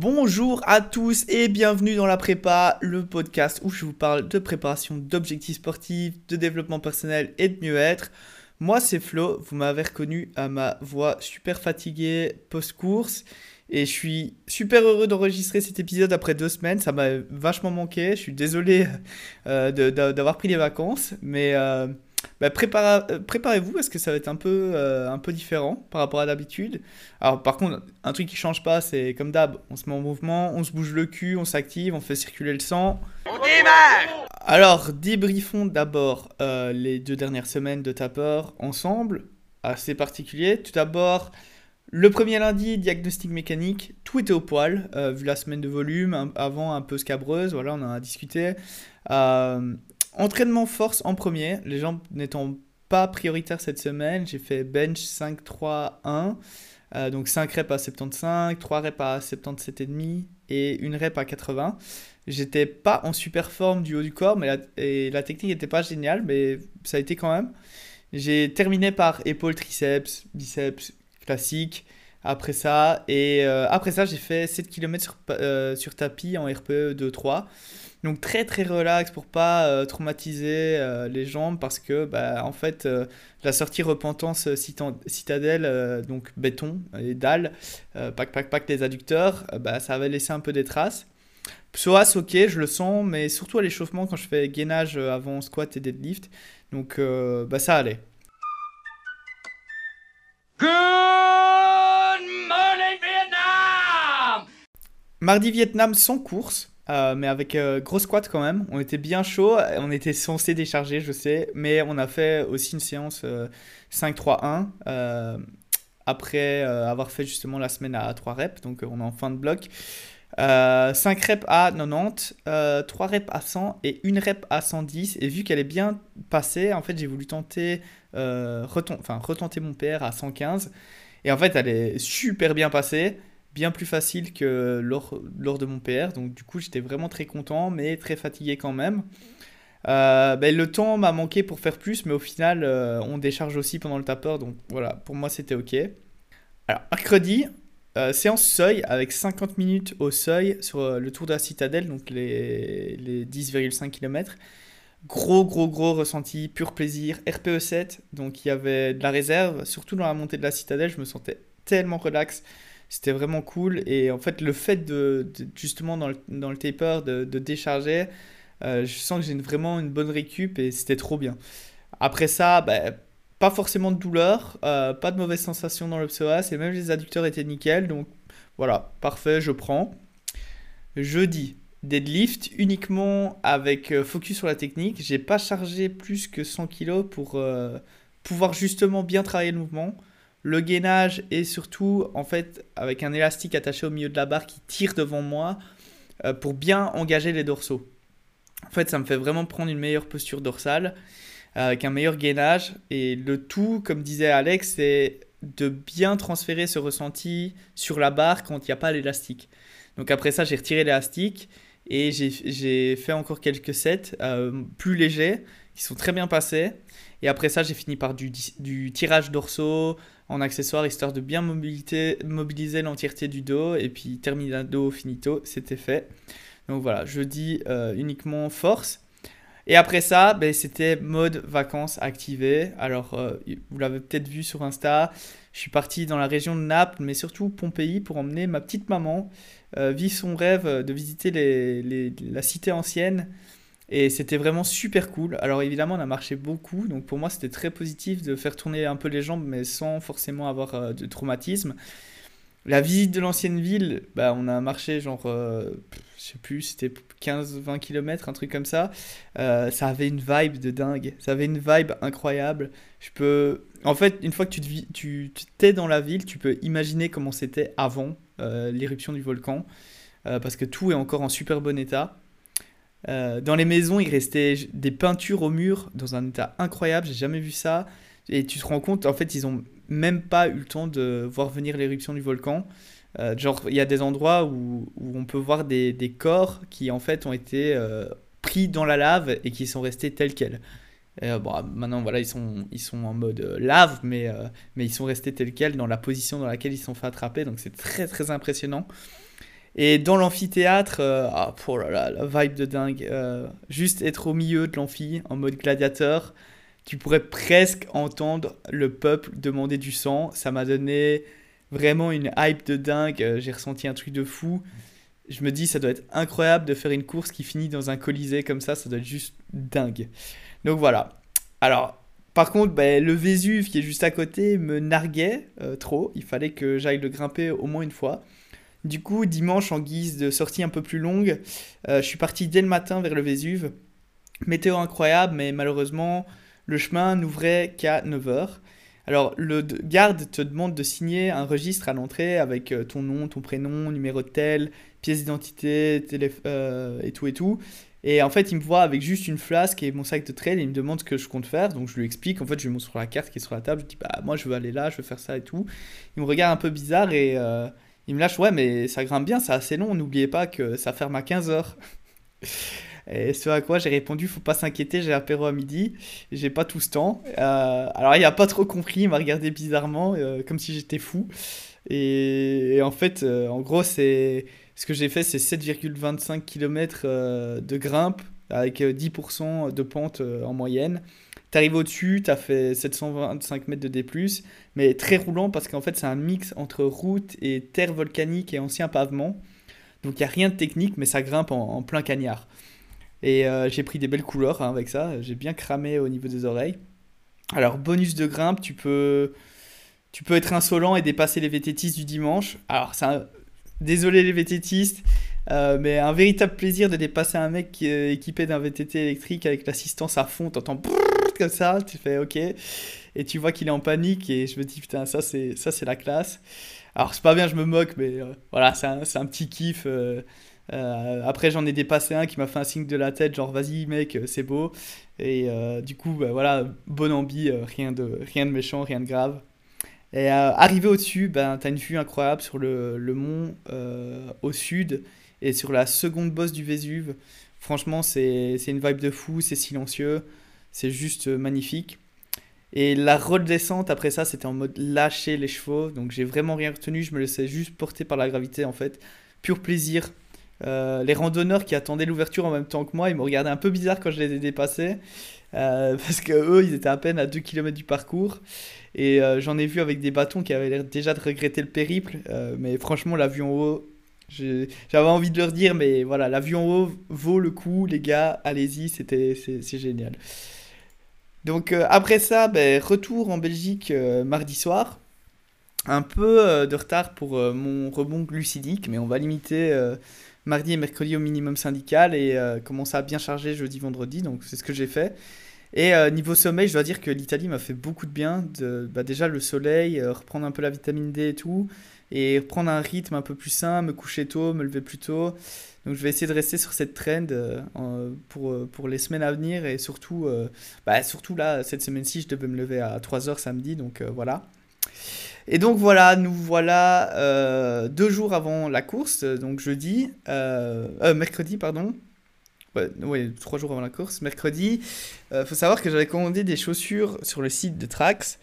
Bonjour à tous et bienvenue dans la prépa, le podcast où je vous parle de préparation d'objectifs sportifs, de développement personnel et de mieux-être. Moi c'est Flo, vous m'avez reconnu à ma voix super fatiguée post-course et je suis super heureux d'enregistrer cet épisode après deux semaines, ça m'a vachement manqué, je suis désolé euh, d'avoir pris les vacances mais... Euh, bah, euh, préparez-vous parce que ça va être un peu, euh, un peu différent par rapport à d'habitude. Alors par contre, un truc qui change pas, c'est comme d'hab, on se met en mouvement, on se bouge le cul, on s'active, on fait circuler le sang. On démarre Alors, débriefons d'abord euh, les deux dernières semaines de tapeur ensemble, assez particulier. Tout d'abord, le premier lundi, diagnostic mécanique, tout était au poil, vu la semaine de volume, avant un peu scabreuse, voilà, on en a discuté. Euh, Entraînement force en premier, les jambes n'étant pas prioritaires cette semaine, j'ai fait bench 5, 3, 1. donc 5 reps à 75, 3 reps à 77,5 et une rep à 80. J'étais pas en super forme du haut du corps, mais la, la technique n'était pas géniale, mais ça a été quand même. J'ai terminé par épaule, triceps, biceps classique. Après ça, et euh, après ça, j'ai fait 7 km sur, euh, sur tapis en RPE 2-3. Donc très très relax pour pas euh, traumatiser les jambes parce que bah, en fait la sortie repentance citadelle donc béton et dalles pack pack pack les adducteurs bah, ça avait laissé un peu des traces. Psoas ok je le sens mais surtout à l'échauffement quand je fais gainage avant squat et deadlift donc bah, ça allait. Good Vietnam Mardi Vietnam sans course. Euh, mais avec euh, gros squat quand même. On était bien chaud, on était censé décharger, je sais, mais on a fait aussi une séance 5-3-1 euh, après avoir fait justement la semaine à 3 reps, donc on est en fin de bloc. 5 reps à 90, 3 reps à 100 et 1 rep à 110. Et vu qu'elle est bien passée, en fait, j'ai voulu tenter, enfin, retenter mon PR à 115. Et en fait, elle est super bien passée bien plus facile que lors, lors de mon PR. Donc du coup, j'étais vraiment très content, mais très fatigué quand même. Euh, ben, le temps m'a manqué pour faire plus, mais au final, euh, on décharge aussi pendant le tapeur. Donc voilà, pour moi, c'était OK. Alors, mercredi, euh, séance seuil avec 50 minutes au seuil sur le tour de la citadelle, donc les, les 10,5 km. Gros, gros, gros ressenti, pur plaisir. RPE 7, donc il y avait de la réserve, surtout dans la montée de la citadelle, je me sentais tellement relax. C'était vraiment cool. Et en fait, le fait de, justement dans le, taper de, de décharger, euh, je sens que j'ai vraiment une bonne récup et c'était trop bien. Après ça, bah, pas forcément de douleur, euh, pas de mauvaise sensation dans le psoas et même les adducteurs étaient nickel. Donc voilà, parfait, je prends. Jeudi, deadlift uniquement avec euh, focus sur la technique. J'ai pas chargé plus que 100 kg pour pouvoir justement bien travailler le mouvement le gainage et surtout en fait avec un élastique attaché au milieu de la barre qui tire devant moi euh, pour bien engager les dorsaux. En fait, ça me fait vraiment prendre une meilleure posture dorsale euh, avec un meilleur gainage et le tout, comme disait Alex, c'est de bien transférer ce ressenti sur la barre quand il n'y a pas l'élastique. Donc après ça, j'ai retiré l'élastique et j'ai fait encore quelques sets euh, plus légers qui sont très bien passés. Et après ça, j'ai fini par du, tirage dorsaux, en accessoire histoire de bien mobiliser l'entièreté du dos et puis terminado finito, c'était fait. Donc voilà, je dis euh, uniquement force. Et après ça, ben, c'était mode vacances activé. Alors, euh, vous l'avez peut-être vu sur Insta, je suis parti dans la région de Naples, mais surtout Pompéi, pour emmener ma petite maman euh, vivre son rêve de visiter la cité ancienne et c'était vraiment super cool. Alors évidemment, on a marché beaucoup. Donc pour moi, c'était très positif de faire tourner un peu les jambes, mais sans forcément avoir euh, de traumatisme. La visite de l'ancienne ville, bah, on a marché genre, euh, je sais plus, c'était 15-20 km, un truc comme ça. Euh, ça avait une vibe de dingue. Ça avait une vibe incroyable. Je peux... En fait, une fois que tu, te, tu t'es dans la ville, tu peux imaginer comment c'était avant l'éruption du volcan. parce que tout est encore en super bon état. Euh, dans les maisons, il restait des peintures au mur dans un état incroyable. J'ai jamais vu ça. Et tu te rends compte, en fait, ils ont même pas eu le temps de voir venir l'éruption du volcan. Euh, genre, il y a des endroits où, où on peut voir des, des, corps qui, en fait, ont été euh, pris dans la lave et qui sont restés tels quels. bon, maintenant, voilà, ils sont, ils sont en mode lave, mais, mais ils sont restés tels quels dans la position dans laquelle ils sont fait attraper. Donc, c'est très, très impressionnant. Et dans l'amphithéâtre, ah, oh la vibe de dingue. juste être au milieu de l'amphi en mode gladiateur, tu pourrais presque entendre le peuple demander du sang. Ça m'a donné vraiment une hype de dingue. J'ai ressenti un truc de fou je me dis, ça doit être incroyable de faire une course qui finit dans un colisée comme ça, ça doit être juste dingue. Donc voilà. Alors, par contre, ben, le Vésuve qui est juste à côté me narguait euh, trop. Il fallait que j'aille le grimper au moins une fois. Du coup, dimanche, en guise de sortie un peu plus longue, euh, je suis parti dès le matin vers le Vésuve. Météo incroyable, mais malheureusement, le chemin n'ouvrait qu'à 9h. Alors, le garde te demande de signer un registre à l'entrée avec euh, ton nom, ton prénom, numéro de tel, pièce d'identité, euh, et tout et tout. Et en fait, il me voit avec juste une flasque et mon sac de trail et il me demande ce que je compte faire. Donc je lui explique. En fait, je lui montre la carte qui est sur la table. Je dis, bah, moi, je veux aller là, je veux faire ça et tout. Il me regarde un peu bizarre et euh, il me lâche, ouais, mais ça grimpe bien, c'est assez long. N'oubliez pas que ça ferme à 15h. Et ce à quoi j'ai répondu, faut pas s'inquiéter, j'ai l'apéro à midi, j'ai pas tout ce temps. Euh, alors il a pas trop compris, il m'a regardé bizarrement, comme si j'étais fou. Et, en fait, en gros, c'est ce que j'ai fait, c'est 7,25 km euh, de grimpe avec 10% euh, de pente euh, en moyenne. Tu arrives au-dessus, tu as fait 725 mètres de D+, mais très roulant parce qu'en fait c'est un mix entre route et terre volcanique et ancien pavement. Donc il n'y a rien de technique, mais ça grimpe en, plein cagnard. Et j'ai pris des belles couleurs hein, avec ça, j'ai bien cramé au niveau des oreilles. Alors bonus de grimpe, tu peux, tu peux être insolent et dépasser les VTT du dimanche. Alors c'est Désolé les VTTistes, euh, mais un véritable plaisir de dépasser un mec équipé d'un VTT électrique avec l'assistance à fond. T'entends comme ça, tu fais ok, et tu vois qu'il est en panique et je me dis putain ça c'est ça c'est la classe. Alors c'est pas bien, je me moque, mais euh, voilà c'est un, un, petit kiff. Euh, après j'en ai dépassé un qui m'a fait un signe de la tête genre vas-y mec c'est beau et du coup bah, voilà bon ambi rien de rien de méchant rien de grave et euh, arrivé au-dessus, ben, tu as une vue incroyable sur le, le mont euh, au sud et sur la seconde bosse du Vésuve. Franchement, c'est une vibe de fou, c'est silencieux, c'est juste magnifique. Et la redescente après ça, c'était en mode lâcher les chevaux. Donc j'ai vraiment rien retenu, je me laissais juste porter par la gravité en fait. Pur plaisir. Euh, les randonneurs qui attendaient l'ouverture en même temps que moi, ils me regardaient un peu bizarre quand je les ai dépassés. parce que eux, ils étaient à peine à 2 km du parcours. Et euh, j'en ai vu avec des bâtons qui avaient l'air déjà de regretter le périple. Euh, mais franchement, la vue en haut, j'avais envie de leur dire, mais voilà, la vue en haut vaut le coup, les gars, allez-y, c'était, c'est, génial. Donc euh, après ça, ben, retour en Belgique mardi soir. Un peu de retard pour mon rebond glucidique, mais on va limiter mardi et mercredi au minimum syndical et commencer à bien charger jeudi, vendredi. Donc c'est ce que j'ai fait. Et euh, niveau sommeil, je dois dire que l'Italie m'a fait beaucoup de bien. Bah, déjà le soleil, euh, reprendre un peu la vitamine D et tout, et reprendre un rythme un peu plus sain, me coucher tôt, me lever plus tôt. Donc je vais essayer de rester sur cette trend euh, pour, pour les semaines à venir et surtout, bah, surtout là, cette semaine-ci, je devais me lever à 3h samedi, donc voilà. Et donc voilà, nous voilà deux jours avant la course, donc jeudi, mercredi, pardon, ouais, trois jours avant la course, mercredi. Il euh, faut savoir que j'avais commandé des chaussures sur le site de Trax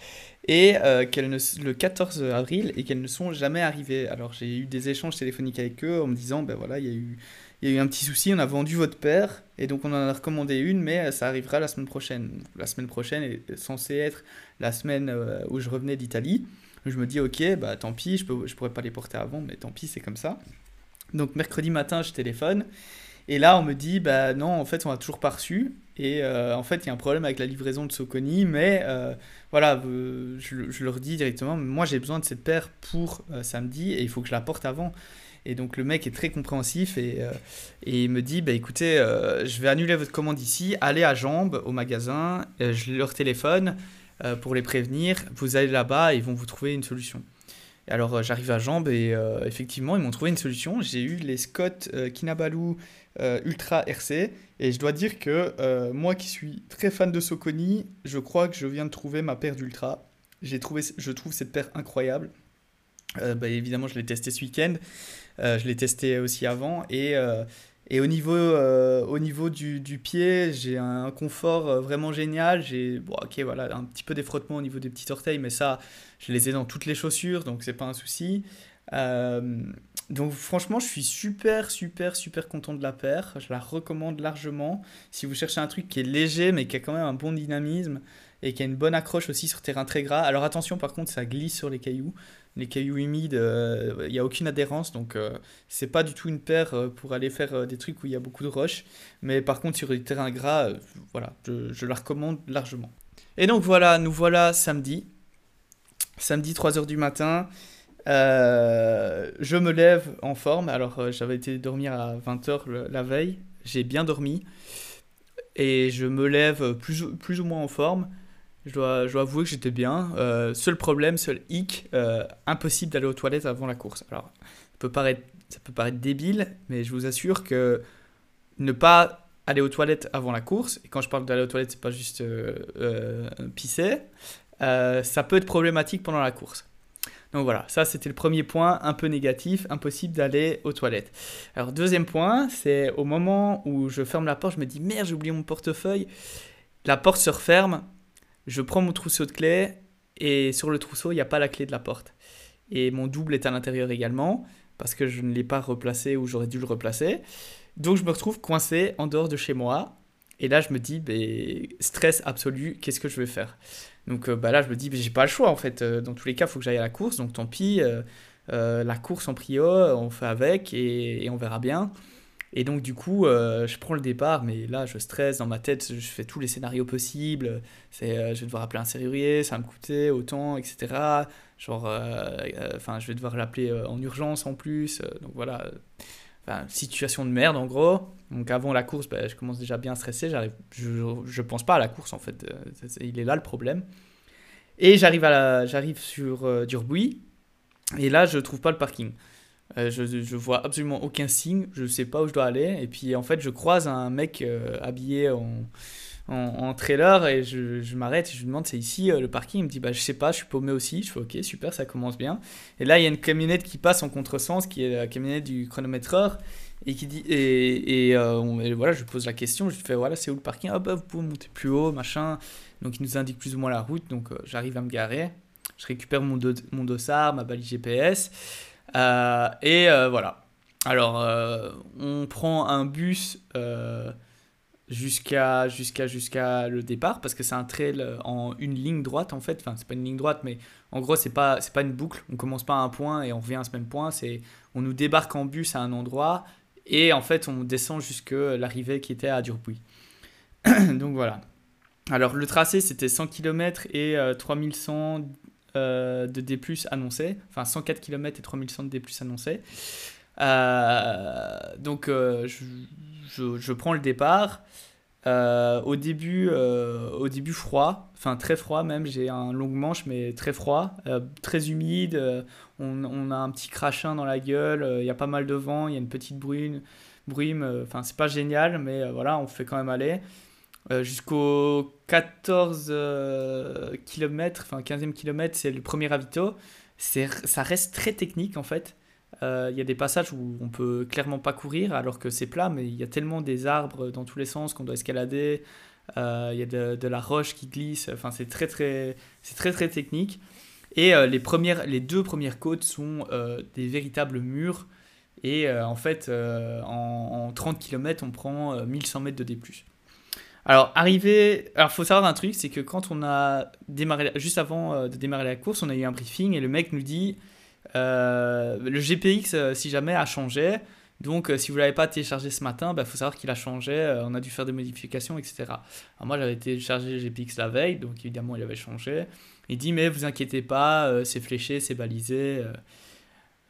et euh, qu'elles le 14 avril et qu'elles ne sont jamais arrivées. Alors j'ai eu des échanges téléphoniques avec eux en me disant ben voilà il y a eu il y a eu un petit souci, on a vendu votre paire et donc on en a recommandé une mais ça arrivera la semaine prochaine. La semaine prochaine est censée être la semaine euh, où je revenais d'Italie. Je me dis ok bah tant pis, je peux pourrais pas les porter avant mais tant pis c'est comme ça. Donc mercredi matin je téléphone et là, on me dit, bah non, en fait, on a toujours pas reçu. Et euh, en fait, il y a un problème avec la livraison de Soconi, mais euh, voilà, euh, je, leur dis directement, moi j'ai besoin de cette paire pour samedi et il faut que je la porte avant. Et donc le mec est très compréhensif et, et il me dit, bah écoutez, je vais annuler votre commande ici, allez à Jambes au magasin, je leur téléphone pour les prévenir, vous allez là-bas et ils vont vous trouver une solution. Alors j'arrive à Jambes et effectivement ils m'ont trouvé une solution. J'ai eu les Scott Kinabalu euh, Ultra RC. Et je dois dire que euh, moi qui suis très fan de Soconi, je crois que je viens de trouver ma paire d'Ultra. J'ai trouvé, je trouve cette paire incroyable. Euh, bah, évidemment, je l'ai testé ce week-end. je l'ai testé aussi avant. Et, et au niveau, au niveau du, du pied, j'ai un confort vraiment génial. J'ai bon, voilà, un petit peu des frottements au niveau des petits orteils, mais ça, je les ai dans toutes les chaussures, donc c'est pas un souci. donc franchement, je suis super, super, super content de la paire. Je la recommande largement. Si vous cherchez un truc qui est léger mais qui a quand même un bon dynamisme et qui a une bonne accroche aussi sur terrain très gras. Alors attention par contre, ça glisse sur les cailloux. Les cailloux humides, il euh, n'y a aucune adhérence, donc euh, c'est pas du tout une paire euh, pour aller faire des trucs où il y a beaucoup de roches. Mais par contre, sur les terrains gras, voilà, je, je la recommande largement. Et donc voilà, nous voilà samedi. Samedi 3h du matin. Je me lève en forme. Alors, j'avais été dormir à 20h la veille. J'ai bien dormi. Et je me lève plus, plus ou moins en forme. Je dois, avouer que j'étais bien. Euh, seul problème, seul hic, impossible d'aller aux toilettes avant la course. Alors, ça peut, paraître, débile, mais je vous assure que ne pas aller aux toilettes avant la course, et quand je parle d'aller aux toilettes, c'est pas juste pisser, ça peut être problématique pendant la course. Donc voilà, ça c'était le premier point un peu négatif, impossible d'aller aux toilettes. Alors deuxième point, c'est au moment où je ferme la porte, je me dis merde, j'ai oublié mon portefeuille. La porte se referme, je prends mon trousseau de clés et sur le trousseau, il n'y a pas la clé de la porte. Et mon double est à l'intérieur également parce que je ne l'ai pas replacé ou j'aurais dû le replacer. Donc je me retrouve coincé en dehors de chez moi. Et là, je me dis, ben, stress absolu, qu'est-ce que je vais faire? Donc euh, bah là, je me dis, j'ai pas le choix en fait. Euh, dans tous les cas, il faut que j'aille à la course. Donc tant pis, euh, la course en prio, on fait avec et, on verra bien. Et donc du coup, je prends le départ, mais là, je stresse dans ma tête, je fais tous les scénarios possibles. C'est, je vais devoir appeler un serrurier, ça va me coûter autant, etc. Genre, enfin, je vais devoir l'appeler en urgence en plus. donc voilà, situation de merde en gros. Donc avant la course, bah, je commence déjà bien stressé. Je ne pense pas à la course en fait. Euh, il est là le problème. Et j'arrive sur euh, Durbuy et là je trouve pas le parking. Euh, je, je vois absolument aucun signe. Je sais pas où je dois aller. Et puis en fait je croise un mec habillé en en, trailer et je, je m'arrête et je lui demande c'est ici euh, le parking? Il me dit bah je sais pas, je suis paumé aussi. Je fais ok super, ça commence bien. Et là il y a une camionnette qui passe en contresens qui est la camionnette du chronométreur et qui dit et, et, euh, voilà je pose la question. Je lui fais voilà c'est où le parking? Ah bah vous pouvez monter plus haut machin. Donc il nous indique plus ou moins la route. Donc euh, j'arrive à me garer. Je récupère mon, mon dossard, ma balise GPS et voilà. Alors on prend un bus jusqu'à jusqu'à jusqu'à le départ parce que c'est un trail en une ligne droite en fait. Enfin c'est pas une ligne droite mais en gros c'est pas pas une boucle. On commence pas à un point et on revient à ce même point. C'est on nous débarque en bus à un endroit et en fait on descend jusque l'arrivée qui était à Durbuy donc voilà. Alors le tracé c'était 100 km et 3100 euh, euh, de D+ annoncé. Enfin 104 km et 3100 de D+ annoncé. Euh, donc je je, prends le départ. Euh, au, début, euh, au début froid, enfin très froid même, j'ai un long manche mais très froid, euh, très humide, on, a un petit crachin dans la gueule, il y a pas mal de vent, il y a une petite bruine, brume, enfin c'est pas génial mais voilà, on fait quand même aller. Jusqu'au 14 km, enfin 15e kilomètre, c'est le premier ravito. Ça reste très technique en fait. Euh, il y a des passages où on peut clairement pas courir alors que c'est plat, mais il y a tellement des arbres dans tous les sens qu'on doit escalader. Euh, il y a de, la roche qui glisse. Enfin, c'est très très, c'est très très technique. Et euh, les premières, les deux premières côtes sont des véritables murs. Et en fait, en, en, 30 km, on prend 1100 mètres de D+. Alors, arrivé. Alors, faut savoir un truc, c'est que quand on a démarré, juste avant de démarrer la course, on a eu un briefing et le mec nous dit euh, le GPX, euh, si jamais, a changé. Donc, euh, si vous ne l'avez pas téléchargé ce matin, il bah, faut savoir qu'il a changé. on a dû faire des modifications, etc. Alors, moi, j'avais téléchargé le GPX la veille, donc évidemment, il avait changé. Il dit, mais vous inquiétez pas, c'est fléché, c'est balisé.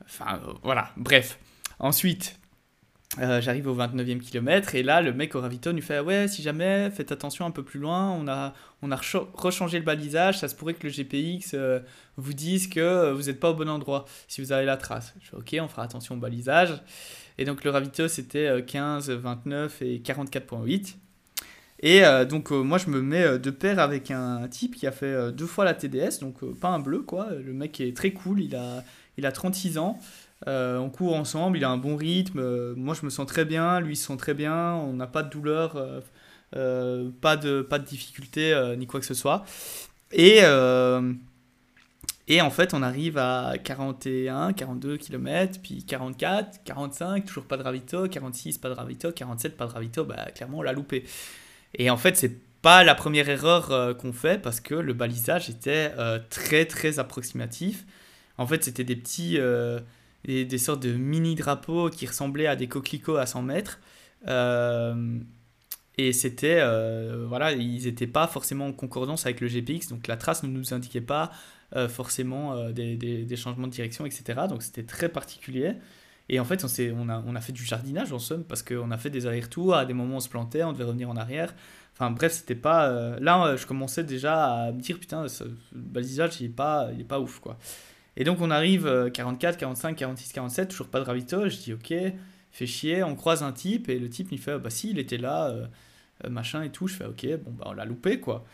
Enfin, voilà, bref. Ensuite, euh, j'arrive au 29e kilomètre et là le mec au ravito nous fait ouais si jamais faites attention un peu plus loin on a on a rechangé le balisage ça se pourrait que le GPX euh, vous dise que euh, vous n'êtes pas au bon endroit si vous avez la trace. Je fais ok on fera attention au balisage. Et donc le ravito c'était 15 29 et 44.8 et donc moi je me mets de pair avec un type qui a fait deux fois la TDS donc pas un bleu quoi. Le mec est très cool il a il a 36 ans euh, on court ensemble, il a un bon rythme. Euh, moi, je me sens très bien, lui, il se sent très bien. On n'a pas de douleur, euh, pas, de, pas de difficulté, ni quoi que ce soit. Et, Et en fait, on arrive à 41, 42 km, puis 44, 45, toujours pas de ravito, 46, pas de ravito, 47, pas de ravito, bah clairement, on l'a loupé. Et en fait, c'est pas la première erreur qu'on fait parce que le balisage était très très approximatif. En fait, c'était des petits, des, sortes de mini drapeaux qui ressemblaient à des coquelicots à 100 mètres. et c'était, voilà, ils n'étaient pas forcément en concordance avec le GPX, donc la trace ne nous indiquait pas forcément des, des, changements de direction, etc. Donc c'était très particulier. Et en fait, on, on, a, on a fait du jardinage en somme, parce qu'on a fait des allers-retours, à des moments on se plantait, on devait revenir en arrière. Enfin bref, c'était pas. Euh, là, euh, je commençais déjà à me dire, putain, le balisage, il est, pas, pas ouf, quoi. Et donc, on arrive 44, 45, 46, 47, toujours pas de ravito. Je dis, ok, fait chier. On croise un type, et le type, il fait, bah si, il était là, euh, machin et tout. Je fais, ok, bon, bah on l'a loupé, quoi.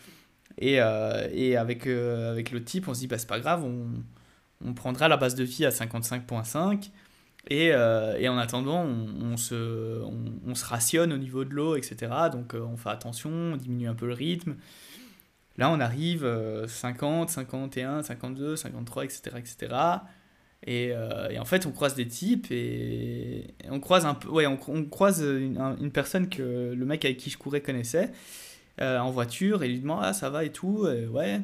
Et, et avec, avec le type, on se dit, bah c'est pas grave, on, on prendra la base de vie à 55.5. Et, euh, et, en attendant, on, se, on, se, rationne au niveau de l'eau, etc. Donc euh, on fait attention, on diminue un peu le rythme. Là, on arrive 50, 51, 52, 53, etc. etc. Et, euh, et, en fait, on croise des types et on croise un peu, ouais, on, croise une, personne que le mec avec qui je courais connaissait en voiture et lui demande ah ça va et tout, ouais.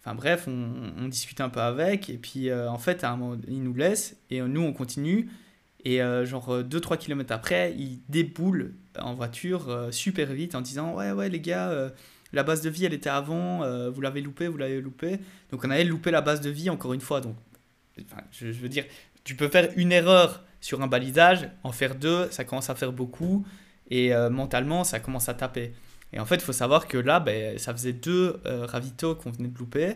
Enfin bref, on, discute un peu avec, et puis euh, en fait, à un moment, il nous laisse, et nous, on continue. Et euh, genre 2-3 km après, il déboule en voiture super vite en disant Ouais, ouais, les gars, la base de vie, elle était avant, vous l'avez loupé, vous l'avez loupé. Donc on avait loupé la base de vie encore une fois. Donc, enfin, je, veux dire, tu peux faire une erreur sur un balisage, en faire deux, ça commence à faire beaucoup, et mentalement, ça commence à taper. Et en fait, il faut savoir que là, ben, ça faisait deux euh, ravitaux qu'on venait de louper.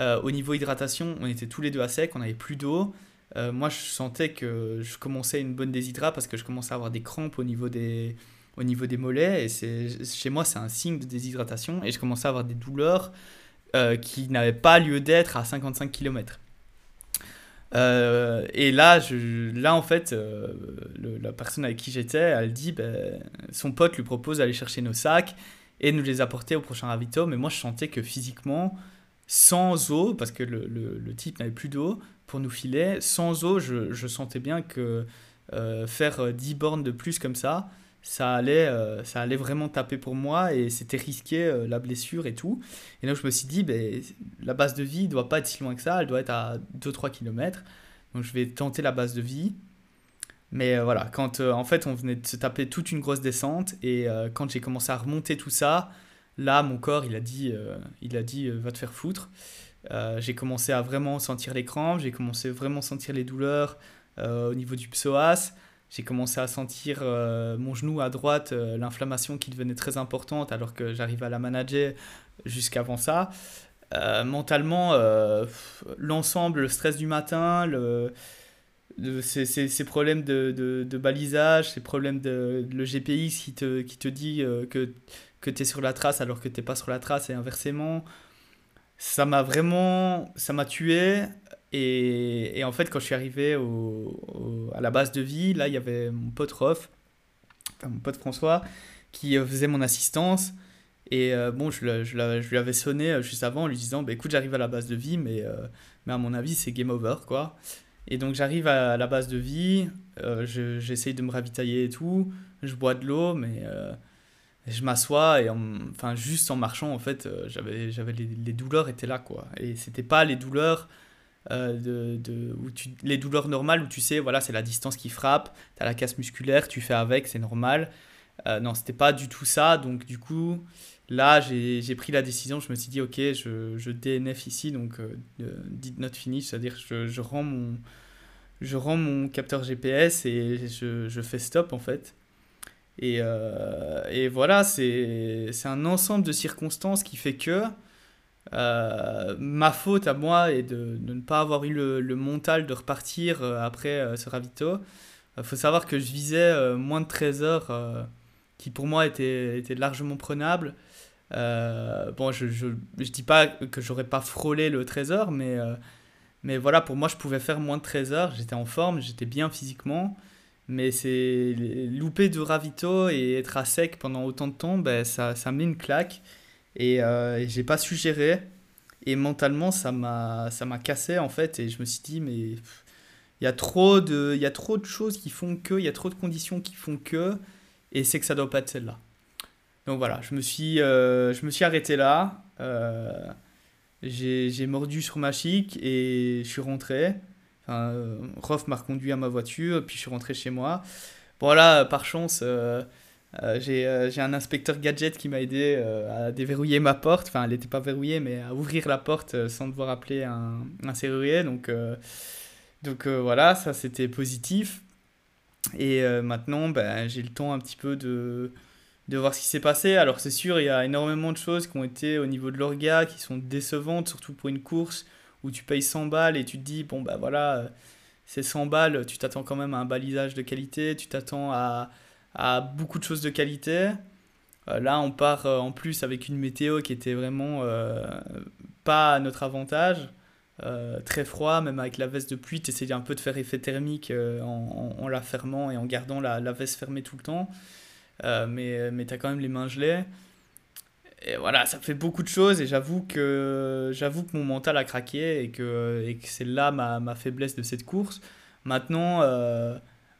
Euh, au niveau hydratation, on était tous les deux à sec, on n'avait plus d'eau. Euh, moi, je sentais que je commençais une bonne déshydratation parce que je commençais à avoir des crampes au niveau des, au niveau des mollets. Et chez moi, c'est un signe de déshydratation. Et je commençais à avoir des douleurs qui n'avaient pas lieu d'être à 55 km. Euh, et là, je, là, en fait, euh, la personne avec qui j'étais, elle dit, ben, son pote lui propose d'aller chercher nos sacs et nous les apporter au prochain ravito. Mais moi, je sentais que physiquement, sans eau, parce que le, le, type n'avait plus d'eau pour nous filer, sans eau, je, je sentais bien que euh, faire 10 bornes de plus comme ça, ça allait, euh, ça allait vraiment taper pour moi et c'était risqué euh, la blessure et tout. Et donc je me suis dit, ben, la base de vie ne doit pas être si loin que ça, elle doit être à 2-3 km. Donc je vais tenter la base de vie. Mais euh, voilà, quand en fait on venait de se taper toute une grosse descente et quand j'ai commencé à remonter tout ça, là mon corps il a dit, il a dit va te faire foutre. j'ai commencé à vraiment sentir les crampes, j'ai commencé à vraiment sentir les douleurs au niveau du psoas j'ai commencé à sentir euh, mon genou à droite, euh, l'inflammation qui devenait très importante alors que j'arrivais à la manager jusqu'avant ça. Euh, mentalement, l'ensemble, le stress du matin, le, ces, ces, problèmes de, de, de, balisage, ces problèmes de, le GPX qui te, qui te dit que, que tu es sur la trace alors que tu n'es pas sur la trace et inversement, ça m'a vraiment, ça m'a tué. Et, et, en fait, quand je suis arrivé au, à la base de vie, là, il y avait mon pote Rof, enfin mon pote François, qui euh, faisait mon assistance. Et euh, bon, je, je, je, lui avais sonné euh, juste avant en lui disant bah, écoute, j'arrive à la base de vie, mais, mais à mon avis, c'est game over, quoi. Et donc, j'arrive à la base de vie, j'essaye de me ravitailler et tout, je bois de l'eau, mais je m'assois et enfin, juste en marchant, en fait, j'avais, j'avais les, douleurs étaient là, quoi. Et c'était pas les douleurs euh, de, de, où tu, les douleurs normales où tu sais, voilà, c'est la distance qui frappe, tu as la casse musculaire, tu fais avec, c'est normal. Euh, non, c'était pas du tout ça. Donc, du coup, là, j'ai pris la décision. Je me suis dit, ok, je, je DNF ici, donc euh, did not finish, c'est-à-dire je, je, rends mon, je rends mon capteur GPS et je, je fais stop en fait. Et, euh, et voilà, c'est un ensemble de circonstances qui fait que euh, ma faute à moi est de, de, ne pas avoir eu le, le mental de repartir euh, après ce ravito. Il faut savoir que je visais moins de 13 heures, qui pour moi était, était largement prenable. bon, je, je, je, dis pas que j'aurais pas frôlé le 13 heures, mais, mais voilà, pour moi, je pouvais faire moins de 13 heures. J'étais en forme, j'étais bien physiquement. Mais c'est louper de ravito et être à sec pendant autant de temps, ben, ça, ça met une claque. Et, euh, j'ai pas su gérer. Et mentalement, ça m'a cassé en fait. Et je me suis dit, mais il y, a trop de, y a trop de choses qui font que, il y a trop de conditions qui font que. Et c'est que ça doit pas être celle-là. Donc voilà, je me suis, euh, je me suis arrêté là. Euh, j'ai mordu sur ma chic et je suis rentré. Enfin, euh, Rof m'a reconduit à ma voiture, puis je suis rentré chez moi. Voilà, par chance, euh, euh, j'ai un inspecteur gadget qui m'a aidé euh, à déverrouiller ma porte. Enfin, elle n'était pas verrouillée, mais à ouvrir la porte sans devoir appeler un, un serrurier. Donc, donc voilà, ça c'était positif. Et maintenant, ben, j'ai le temps un petit peu de, de voir ce qui s'est passé. Alors c'est sûr, il y a énormément de choses qui ont été au niveau de l'orga qui sont décevantes, surtout pour une course où tu payes 100 balles et tu te dis, bon ben voilà, c'est 100 balles, tu t'attends quand même à un balisage de qualité, tu t'attends à beaucoup de choses de qualité. Euh, là, on part euh, en plus avec une météo qui était vraiment euh, pas à notre avantage. très froid, même avec la veste de pluie, tu essayais un peu de faire effet thermique en, la fermant et en gardant la, la, veste fermée tout le temps. mais mais tu as quand même les mains gelées. Et voilà, ça fait beaucoup de choses et j'avoue que, j'avoue que mon mental a craqué et que, et que c'est là ma, ma, faiblesse de cette course. Maintenant,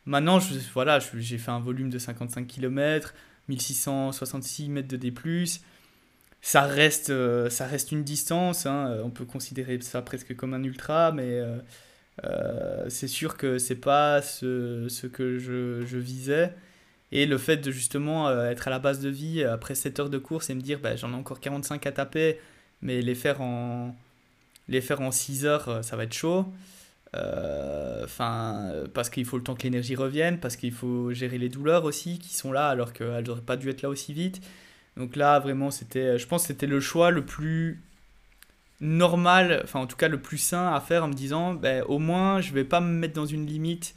Maintenant, je, voilà, j'ai fait un volume de 55 km, 1666 mètres de D+. Ça reste, euh, ça reste une distance, hein, on peut considérer ça presque comme un ultra, mais euh, euh, c'est sûr que c'est pas ce, ce que je, je, visais. Et le fait de justement être à la base de vie après 7 heures de course et me dire bah, j'en ai encore 45 à taper, mais les faire en, les faire en 6 heures, ça va être chaud. Euh, parce qu'il faut le temps que l'énergie revienne, parce qu'il faut gérer les douleurs aussi qui sont là alors qu'elles n'auraient pas dû être là aussi vite. Donc là, vraiment, c'était, je pense que c'était le choix le plus normal, enfin en tout cas le plus sain à faire en me disant, ben, au moins je vais pas me mettre dans une limite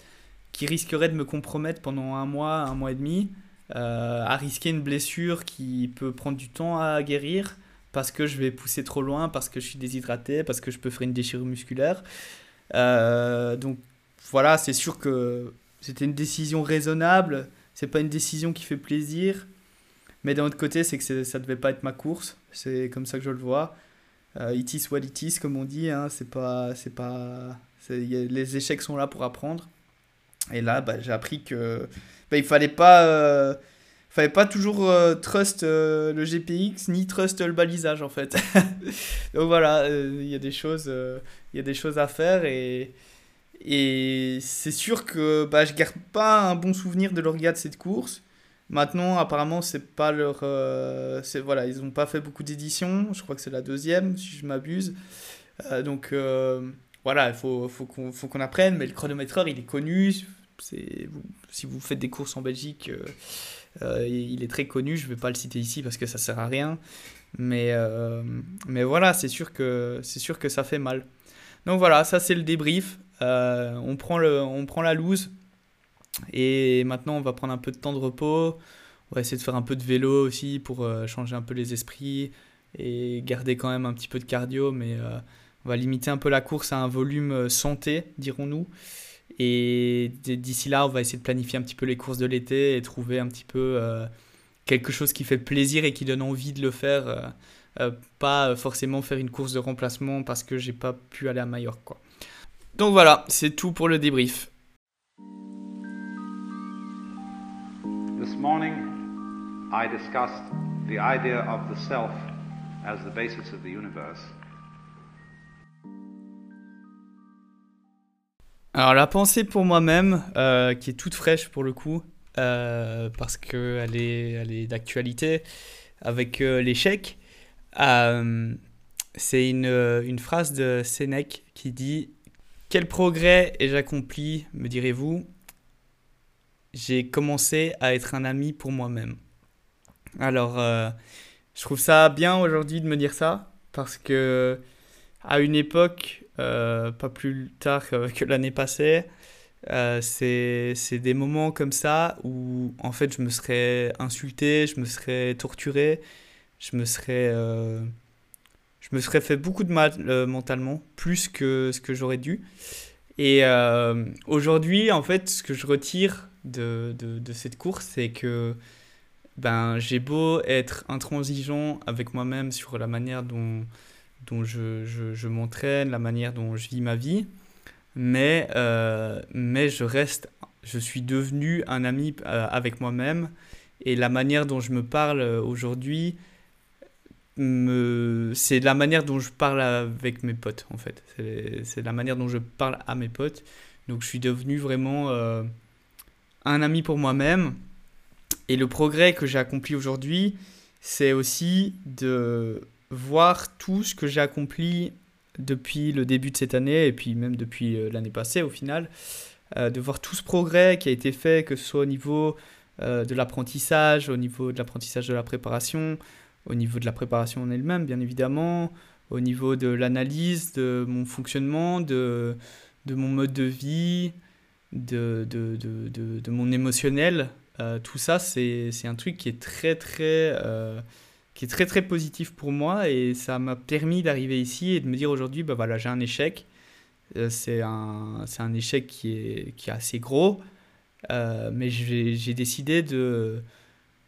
qui risquerait de me compromettre pendant un mois, un mois et demi, euh, à risquer une blessure qui peut prendre du temps à guérir parce que je vais pousser trop loin, parce que je suis déshydraté, parce que je peux faire une déchirure musculaire. Euh, donc voilà, c'est sûr que c'était une décision raisonnable. C'est pas une décision qui fait plaisir. Mais d'un autre côté, c'est que ça devait pas être ma course. C'est comme ça que je le vois. Euh, it is comme on dit. Hein. C'est pas, c'est pas, les échecs sont là pour apprendre. Et là, bah, j'ai appris que bah, il fallait pas, euh, fallait pas toujours euh, trust le GPX ni trust le balisage en fait. Donc voilà, il y a des choses il y a des choses à faire et, et c'est sûr que bah, je garde pas un bon souvenir de leur de cette course. Maintenant, apparemment, c'est pas leur. Euh, c'est voilà, ils n'ont pas fait beaucoup d'éditions. Je crois que c'est la deuxième, si je m'abuse. Euh, donc euh, voilà, il faut, faut qu'on qu'on apprenne. Mais le chronométreur, il est connu. C'est, si vous faites des courses en Belgique, il est très connu. Je vais pas le citer ici parce que ça sert à rien. Mais, mais voilà, c'est sûr, que, sûr que ça fait mal. Donc voilà, ça c'est le débrief. Euh, on, prend le, on prend la loose. Et maintenant, on va prendre un peu de temps de repos. On va essayer de faire un peu de vélo aussi pour euh, changer un peu les esprits et garder quand même un petit peu de cardio. Mais euh, on va limiter un peu la course à un volume santé, dirons-nous. Et d'ici là, on va essayer de planifier un petit peu les courses de l'été et trouver un petit peu quelque chose qui fait plaisir et qui donne envie de le faire euh, pas forcément faire une course de remplacement parce que j'ai pas pu aller à Majorque. Quoi. Donc voilà, c'est tout pour le débrief. This morning, I discussed the idea of the self as the basis of the universe. Alors la pensée pour moi-même, euh, qui est toute fraîche pour le coup, euh, parce qu'elle est, elle est d'actualité, avec l'échec, euh, c'est une, une, phrase de Sénèque qui dit Quel progrès ai-je accompli, me direz-vous? J'ai commencé à être un ami pour moi-même. Alors, je trouve ça bien aujourd'hui de me dire ça, parce que à une époque, pas plus tard que, l'année passée, c'est des moments comme ça où en fait je me serais insulté, je me serais torturé, je me serais, euh, je me serais fait beaucoup de mal euh, mentalement, plus que ce que j'aurais dû. Et euh, aujourd'hui, en fait, ce que je retire de, de, de cette course, c'est que ben, j'ai beau être intransigeant avec moi-même sur la manière dont, dont je, je, m'entraîne, la manière dont je vis ma vie. Mais, mais je reste, je suis devenu un ami avec moi-même. Et la manière dont je me parle aujourd'hui, me... c'est la manière dont je parle avec mes potes, en fait. C'est la manière dont je parle à mes potes. Donc je suis devenu vraiment euh, un ami pour moi-même. Et le progrès que j'ai accompli aujourd'hui, c'est aussi de voir tout ce que j'ai accompli depuis le début de cette année et puis même depuis euh, l'année passée au final. Euh, de voir tout ce progrès qui a été fait, que ce soit au niveau de l'apprentissage, au niveau de l'apprentissage de la préparation, au niveau de la préparation en elle-même, bien évidemment, au niveau de l'analyse de mon fonctionnement, de, de mon mode de vie, de, de, de, de mon émotionnel. Euh, tout ça, c'est un truc qui est très, très, euh, qui est très, très positif pour moi et ça m'a permis d'arriver ici et de me dire aujourd'hui, bah voilà, j'ai un échec. Euh, c'est un, un échec qui est, qui est assez gros, mais j'ai décidé de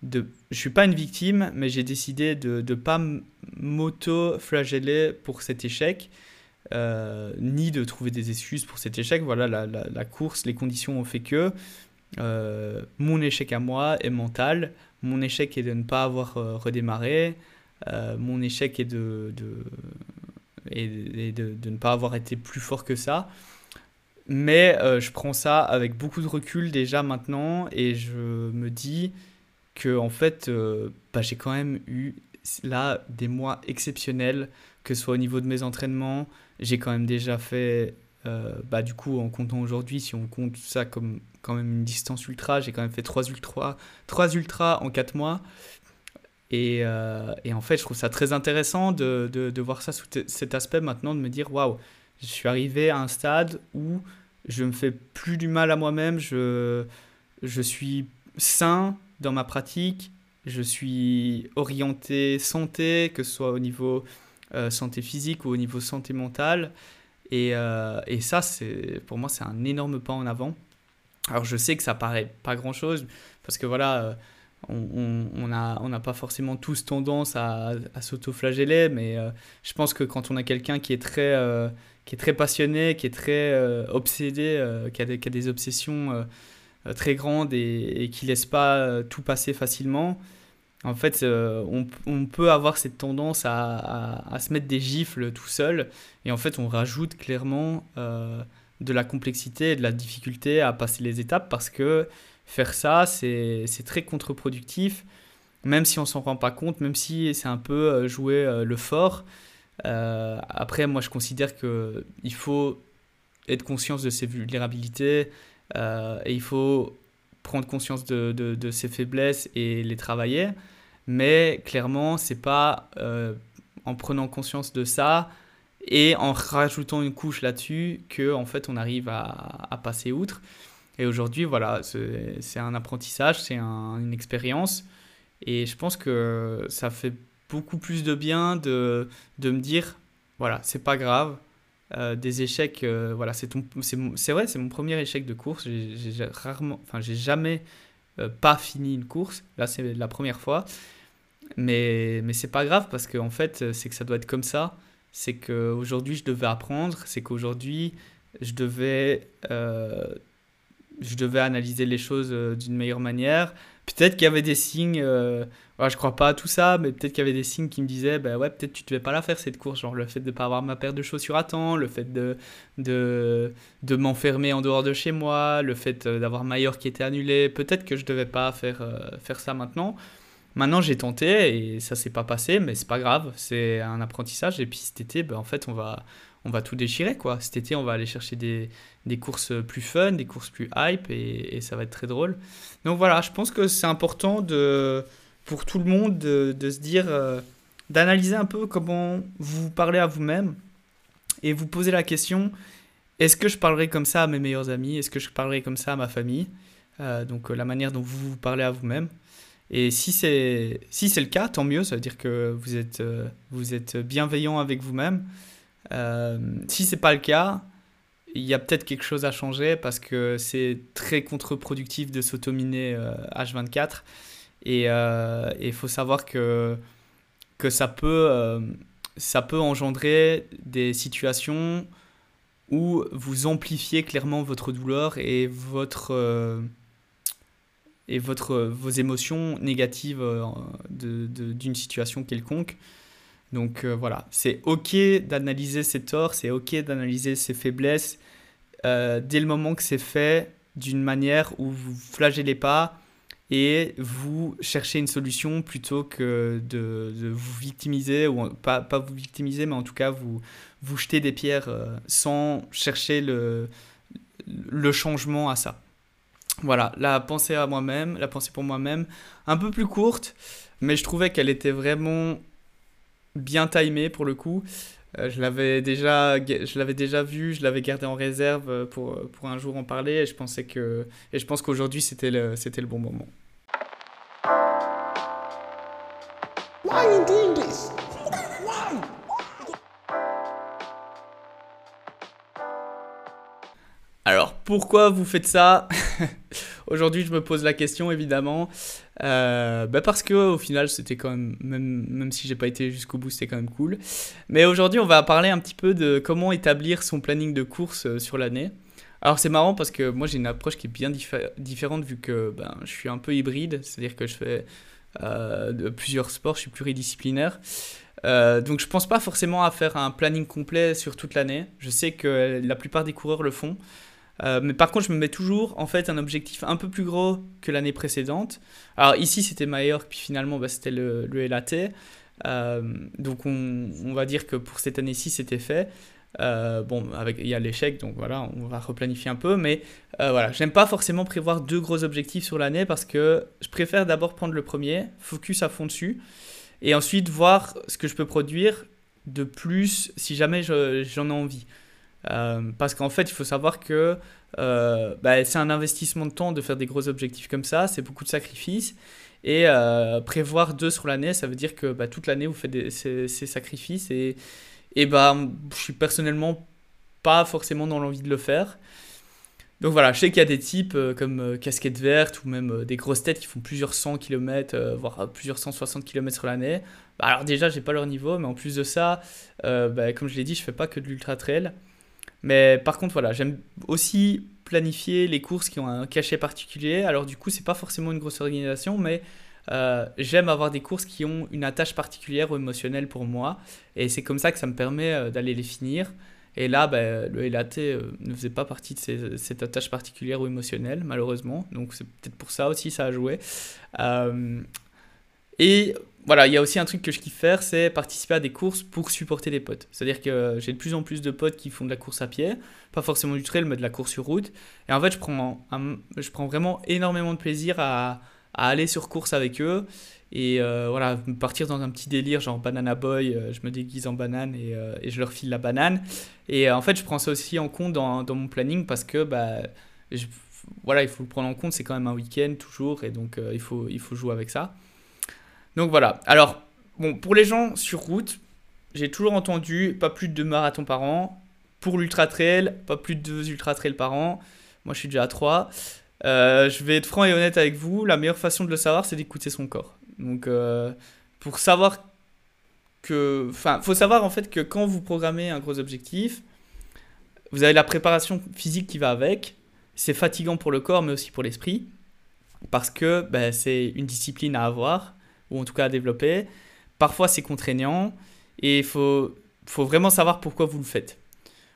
de je suis pas une victime mais j'ai décidé de ne pas m'auto-flageller pour cet échec euh, ni de trouver des excuses pour cet échec. Voilà la, la, course les conditions ont fait que euh, mon échec à moi est mental. Mon échec est de ne pas avoir euh, redémarré. Mon échec est de, de de, ne pas avoir été plus fort que ça. Mais je prends ça avec beaucoup de recul déjà maintenant et je me dis que en fait, euh, bah, j'ai quand même eu là des mois exceptionnels, que ce soit au niveau de mes entraînements. J'ai quand même déjà fait, euh, bah, du coup, en comptant aujourd'hui, si on compte ça comme quand même une distance ultra, j'ai quand même fait 3 ultras, 3 ultras en 4 mois. Et, euh, et, en fait, je trouve ça très intéressant de, de, voir ça sous cet aspect maintenant, de me dire waouh, je suis arrivé à un stade où je me fais plus du mal à moi-même, je, je suis sain, dans ma pratique, je suis orienté santé, que ce soit au niveau euh, santé physique ou au niveau santé mentale. Et, euh, et ça, pour moi, c'est un énorme pas en avant. Alors je sais que ça paraît pas grand-chose, parce que voilà, euh, on n'a on, on pas forcément tous tendance à, à s'auto-flageller, mais je pense que quand on a quelqu'un qui est très... qui est très passionné, qui est très obsédé, qui a, des, qui, a des, obsessions euh, très grande et, et qui laisse pas euh, tout passer facilement, en fait, euh, on, peut avoir cette tendance à, à, se mettre des gifles tout seul. Et en fait, on rajoute clairement de la complexité et de la difficulté à passer les étapes parce que faire ça, c'est très contre-productif. Même si on s'en rend pas compte, même si c'est un peu jouer le fort. après, moi, je considère qu'il faut être conscient de ses vulnérabilités, euh, et il faut prendre conscience de, de, ses faiblesses et les travailler. Mais clairement, c'est pas euh, en prenant conscience de ça et en rajoutant une couche là-dessus que en fait on arrive à, passer outre. Et aujourd'hui, voilà, c'est un apprentissage, c'est une expérience. Et je pense que ça fait beaucoup plus de bien de, de me dire, voilà, c'est pas grave, euh, des échecs, euh, voilà, c'est c'est vrai, c'est mon premier échec de course. J'ai rarement, enfin, j'ai jamais euh, pas fini une course. Là, c'est la première fois. Mais, mais c'est pas grave parce qu'en en fait, c'est que ça doit être comme ça. C'est qu'aujourd'hui, je devais apprendre. C'est qu'aujourd'hui, je devais, je devais analyser les choses d'une meilleure manière. Peut-être qu'il y avait des signes je crois pas à tout ça, mais peut-être qu'il y avait des signes qui me disaient, bah ouais, peut-être tu devais pas la faire cette course, genre le fait de ne pas avoir ma paire de chaussures à temps, le fait de, de, de m'enfermer en dehors de chez moi, le fait euh, d'avoir Maillot qui était annulé, peut-être que je devais pas faire, euh, faire ça maintenant. Maintenant j'ai tenté et ça s'est pas passé, mais c'est pas grave, c'est un apprentissage et puis cet été, bah, en fait on va, on va tout déchirer quoi. Cet été on va aller chercher des, des courses plus fun, des courses plus hype et, ça va être très drôle. Donc voilà, je pense que c'est important de pour tout le monde de, de se dire, euh, d'analyser un peu comment vous parlez à vous-même et vous poser la question est-ce que je parlerai comme ça à mes meilleurs amis? Est-ce que je parlerai comme ça à ma famille? Euh, Donc euh, la manière dont vous vous parlez à vous-même. Et si c'est si c'est le cas, tant mieux. Ça veut dire que vous êtes vous êtes bienveillant avec vous-même. si c'est pas le cas, il y a peut-être quelque chose à changer parce que c'est très contre-productif de s'autominer H24. Et il euh, faut savoir que, que ça peut, euh, ça peut engendrer des situations où vous amplifiez clairement votre douleur et votre euh, et votre vos émotions négatives euh, d'une situation quelconque. Donc euh, voilà, c'est ok d'analyser ses torts, c'est ok d'analyser ses faiblesses dès le moment que c'est fait d'une manière où vous flagellez pas et vous cherchez une solution plutôt que de, de vous victimiser, ou pas, pas, vous victimiser, mais en tout cas vous, vous jeter des pierres euh, sans chercher le, le changement à ça. Voilà, la pensée à moi-même, la pensée pour moi-même, un peu plus courte, mais je trouvais qu'elle était vraiment bien timée pour le coup. Euh, je l'avais déjà, je l'avais déjà vu, je l'avais gardé en réserve pour, pour un jour en parler et je pensais que, et je pense qu'aujourd'hui c'était le, c'était le bon moment. Alors, pourquoi vous faites ça? Aujourd'hui, je me pose la question, évidemment. Euh, bah parce que au final, c'était quand même, même, si j'ai pas été jusqu'au bout, c'était quand même cool. Mais aujourd'hui, on va parler un petit peu de comment établir son planning de course euh, sur l'année. Alors c'est marrant parce que moi j'ai une approche qui est bien différente vu que ben, je suis un peu hybride, c'est-à-dire que je fais euh, plusieurs sports, je suis pluridisciplinaire. Donc je pense pas forcément à faire un planning complet sur toute l'année. Je sais que la plupart des coureurs le font. Euh, mais par contre, je me mets toujours en fait un objectif un peu plus gros que l'année précédente. Alors ici, c'était Majorque, puis finalement, bah, c'était le, le LAT. donc on, va dire que pour cette année-ci, c'était fait. Euh, bon, il y a l'échec, donc voilà, on va replanifier un peu. Mais euh, voilà, j'aime pas forcément prévoir deux gros objectifs sur l'année parce que je préfère d'abord prendre le premier, focus à fond dessus, et ensuite voir ce que je peux produire de plus si jamais j'en ai envie. Euh, parce qu'en fait, il faut savoir que bah, c'est un investissement de temps de faire des gros objectifs comme ça, c'est beaucoup de sacrifices. Et prévoir deux sur l'année, ça veut dire que bah, toute l'année, vous faites ces, ces, sacrifices et, et bah, je suis personnellement pas forcément dans l'envie de le faire. Donc voilà, je sais qu'il y a des types euh, comme euh, Casquette Verte ou même euh, des grosses têtes qui font plusieurs cent kilomètres, voire plusieurs 160 km sur l'année. Bah, alors déjà, j'ai pas leur niveau, mais en plus de ça, comme je l'ai dit, je fais pas que de l'ultra trail. Mais par contre, voilà, j'aime aussi planifier les courses qui ont un cachet particulier. Alors du coup, c'est pas forcément une grosse organisation, mais euh, j'aime avoir des courses qui ont une attache particulière ou émotionnelle pour moi. Et c'est comme ça que ça me permet euh, d'aller les finir. Et là, ben, le LAT euh, ne faisait pas partie de cette attache particulière ou émotionnelle, malheureusement. Donc c'est peut-être pour ça aussi ça a joué. Et voilà, il y a aussi un truc que je kiffe faire, c'est participer à des courses pour supporter des potes. C'est-à-dire que j'ai de plus en plus de potes qui font de la course à pied, pas forcément du trail, mais de la course sur route. Et en fait, je prends, je prends vraiment énormément de plaisir à, aller sur course avec eux et euh, voilà partir dans un petit délire genre banana boy euh, je me déguise en banane et, euh, et, je leur file la banane et en fait je prends ça aussi en compte dans, dans mon planning parce que bah voilà il faut le prendre en compte c'est quand même un week-end toujours et donc il faut il faut jouer avec ça donc voilà alors bon pour les gens sur route j'ai toujours entendu pas plus de deux marathons par an pour l'ultra trail pas plus de deux ultra trail par an moi je suis déjà à trois euh, je vais être franc et honnête avec vous, la meilleure façon de le savoir, c'est d'écouter son corps. Donc, euh, pour savoir que. Enfin, faut savoir en fait que quand vous programmez un gros objectif, vous avez la préparation physique qui va avec. C'est fatigant pour le corps, mais aussi pour l'esprit. Parce que ben, c'est une discipline à avoir, ou en tout cas à développer. Parfois, c'est contraignant. Et il faut, faut vraiment savoir pourquoi vous le faites.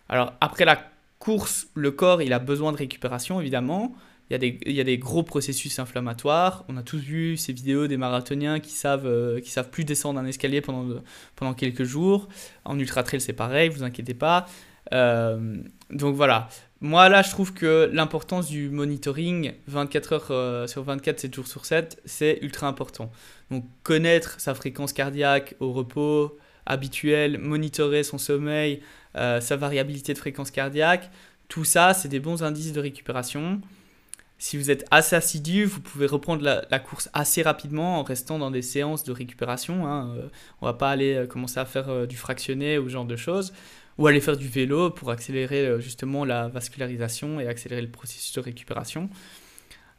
Alors, après la course, le corps, il a besoin de récupération, évidemment il y, a des, il y a des gros processus inflammatoires. On a tous vu ces vidéos des marathoniens qui savent, euh, qui savent plus descendre un escalier pendant, pendant quelques jours. En ultra trail, c'est pareil, vous inquiétez pas. Euh, donc voilà. Moi, là, je trouve que l'importance du monitoring 24 heures euh, sur 24, 7 jours sur 7, c'est ultra important. Donc, connaître sa fréquence cardiaque au repos habituel, monitorer son sommeil, sa variabilité de fréquence cardiaque, tout ça, c'est des bons indices de récupération. Si vous êtes assez assidu, vous pouvez reprendre la, course assez rapidement en restant dans des séances de récupération. Hein. Euh, on va pas aller euh, commencer à faire euh, du fractionné ou ce genre de choses. Ou aller faire du vélo pour accélérer justement la vascularisation et accélérer le processus de récupération.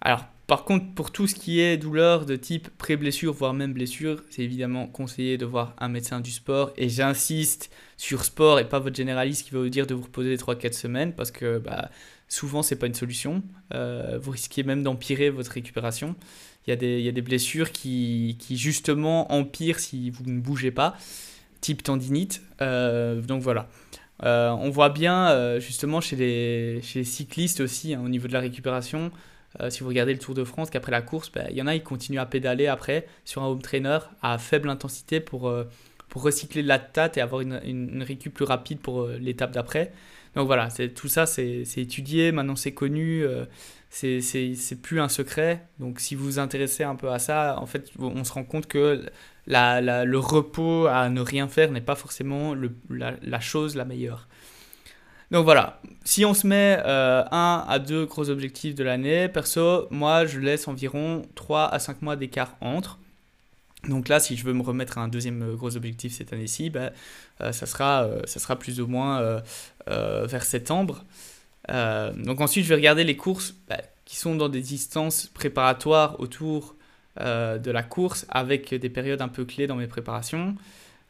Alors, par contre, pour tout ce qui est douleur de type pré-blessure, voire même blessure, c'est évidemment conseillé de voir un médecin du sport. Et j'insiste sur sport et pas votre généraliste qui va vous dire de vous reposer 3-4 semaines parce que bah, souvent, c'est pas une solution. Euh, vous risquez même d'empirer votre récupération. Il y, a des, blessures qui, justement empirent si vous ne bougez pas, type tendinite. Euh, donc voilà. Euh, on voit bien justement chez les, chez les cyclistes aussi hein, au niveau de la récupération. Euh, si vous regardez le Tour de France, qu'après la course, bah, il y en a, ils continuent à pédaler après sur un home trainer à faible intensité pour, euh, pour recycler de la lactate et avoir une, une, récup plus rapide pour euh, l'étape d'après. Donc voilà, tout ça, c'est étudié, maintenant c'est connu, c'est plus un secret. Donc si vous vous intéressez un peu à ça, en fait, on se rend compte que la, le repos à ne rien faire n'est pas forcément le, la, la chose la meilleure. Donc voilà, si on se met euh, un à deux gros objectifs de l'année, perso, moi je laisse environ 3 à 5 mois d'écart entre. Donc là, si je veux me remettre à un deuxième euh, gros objectif cette année-ci, ben, euh, ça, sera, ça sera plus ou moins vers septembre. donc ensuite, je vais regarder les courses ben, qui sont dans des distances préparatoires autour de la course avec des périodes un peu clés dans mes préparations.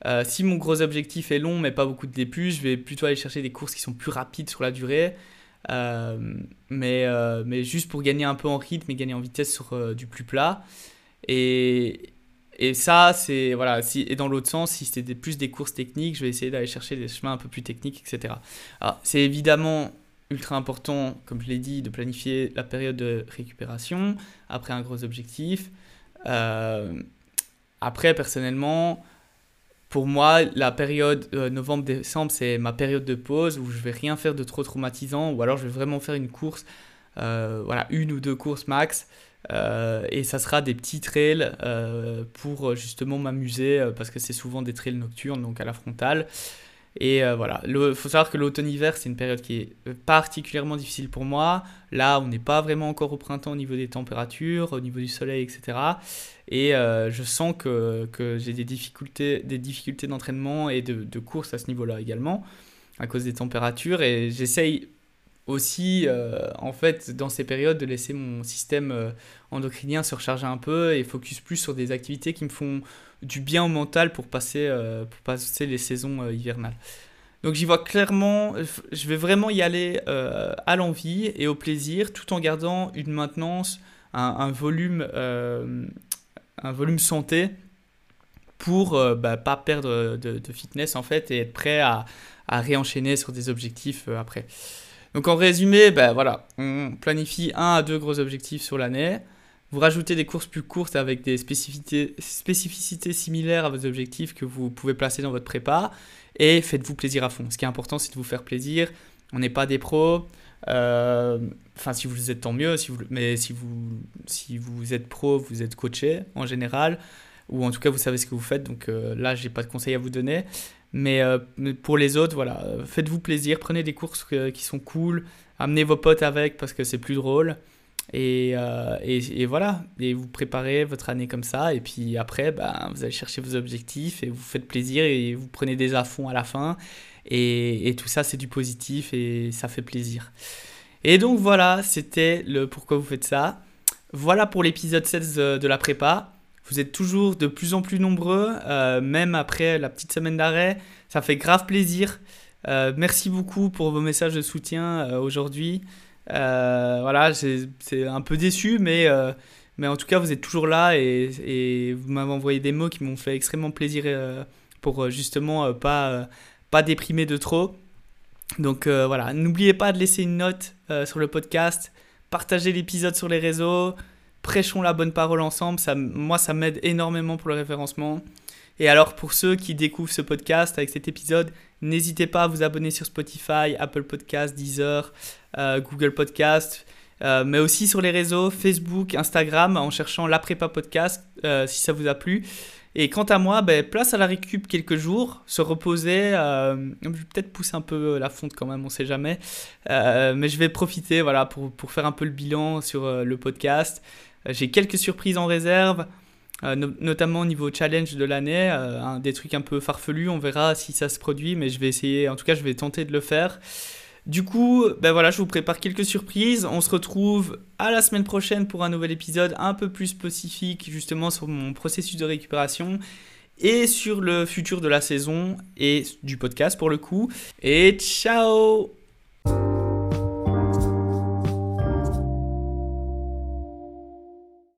Euh, si mon gros objectif est long mais pas beaucoup de D+, je vais plutôt aller chercher des courses qui sont plus rapides sur la durée. Euh, mais, euh, mais juste pour gagner un peu en rythme et gagner en vitesse sur du plus plat. Et, et ça, c'est. Voilà. Et dans l'autre sens, si c'était plus des courses techniques, je vais essayer d'aller chercher des chemins un peu plus techniques, etc. C'est évidemment ultra important, comme je l'ai dit, de planifier la période de récupération après un gros objectif. après, personnellement, pour moi, la période euh, novembre-décembre, c'est ma période de pause où je vais rien faire de trop traumatisant, ou alors je vais vraiment faire une course, euh, voilà, une ou deux courses max, euh, et ça sera des petits trails pour justement m'amuser, parce que c'est souvent des trails nocturnes, donc à la frontale. Et voilà, il faut savoir que l'automne-hiver, c'est une période qui est particulièrement difficile pour moi. Là, on n'est pas vraiment encore au printemps au niveau des températures, au niveau du soleil, etc. Et euh, je sens que, que j'ai des difficultés, des difficultés d'entraînement et de, course à ce niveau-là également, à cause des températures. Et j'essaye aussi, euh, en fait, dans ces périodes, de laisser mon système euh, endocrinien se recharger un peu et focus plus sur des activités qui me font du bien au mental pour passer, pour passer les saisons hivernales. Donc j'y vois clairement, je vais vraiment y aller à l'envie et au plaisir, tout en gardant une maintenance, un, volume un volume santé pour euh, bah, pas perdre de, fitness en fait et être prêt à, à réenchaîner sur des objectifs euh, après. Donc en résumé, bah, voilà, on planifie un à deux gros objectifs sur l'année. Vous rajoutez des courses plus courtes avec des spécificités, similaires à vos objectifs que vous pouvez placer dans votre prépa et faites-vous plaisir à fond. Ce qui est important, c'est de vous faire plaisir. On n'est pas des pros. Euh, enfin, si vous êtes tant mieux, mais si vous, si vous êtes pro, vous êtes coaché en général, ou en tout cas vous savez ce que vous faites. Donc euh, là, j'ai pas de conseils à vous donner. Mais euh, pour les autres, voilà, faites-vous plaisir, prenez des courses qui sont cool, amenez vos potes avec parce que c'est plus drôle. Et, et, et, voilà, et vous préparez votre année comme ça, et puis après, ben, vous allez chercher vos objectifs et vous faites plaisir et vous prenez des à fond à la fin. Et, tout ça, c'est du positif et ça fait plaisir. Et donc voilà, c'était le pourquoi vous faites ça. Voilà pour l'épisode 16 de la prépa. Vous êtes toujours de plus en plus nombreux, euh, même après la petite semaine d'arrêt. Ça fait grave plaisir. Euh, merci beaucoup pour vos messages de soutien euh, aujourd'hui. Voilà, c'est un peu déçu, mais, mais en tout cas, vous êtes toujours là et, vous m'avez envoyé des mots qui m'ont fait extrêmement plaisir pour justement pas pas déprimer de trop. Donc euh, voilà, n'oubliez pas de laisser une note euh, sur le podcast, partagez l'épisode sur les réseaux, prêchons la bonne parole ensemble. Ça, moi, ça m'aide énormément pour le référencement. Et alors, pour ceux qui découvrent ce podcast avec cet épisode, n'hésitez pas à vous abonner sur Spotify, Apple Podcast, Deezer, euh, Google Podcast, mais aussi sur les réseaux Facebook, Instagram, en cherchant la prépa podcast, si ça vous a plu. Et quant à moi, ben, place à la récup quelques jours, se reposer. Euh, je vais peut-être pousser un peu la fonte quand même, on sait jamais. Euh, mais je vais profiter voilà, pour, pour, faire un peu le bilan sur euh, le podcast. J'ai quelques surprises en réserve, notamment au niveau challenge de l'année, des trucs un peu farfelus. On verra si ça se produit, mais je vais essayer. En tout cas, je vais tenter de le faire. Du coup, ben voilà, je vous prépare quelques surprises. On se retrouve à la semaine prochaine pour un nouvel épisode un peu plus spécifique justement sur mon processus de récupération et sur le futur de la saison et du podcast pour le coup. Et ciao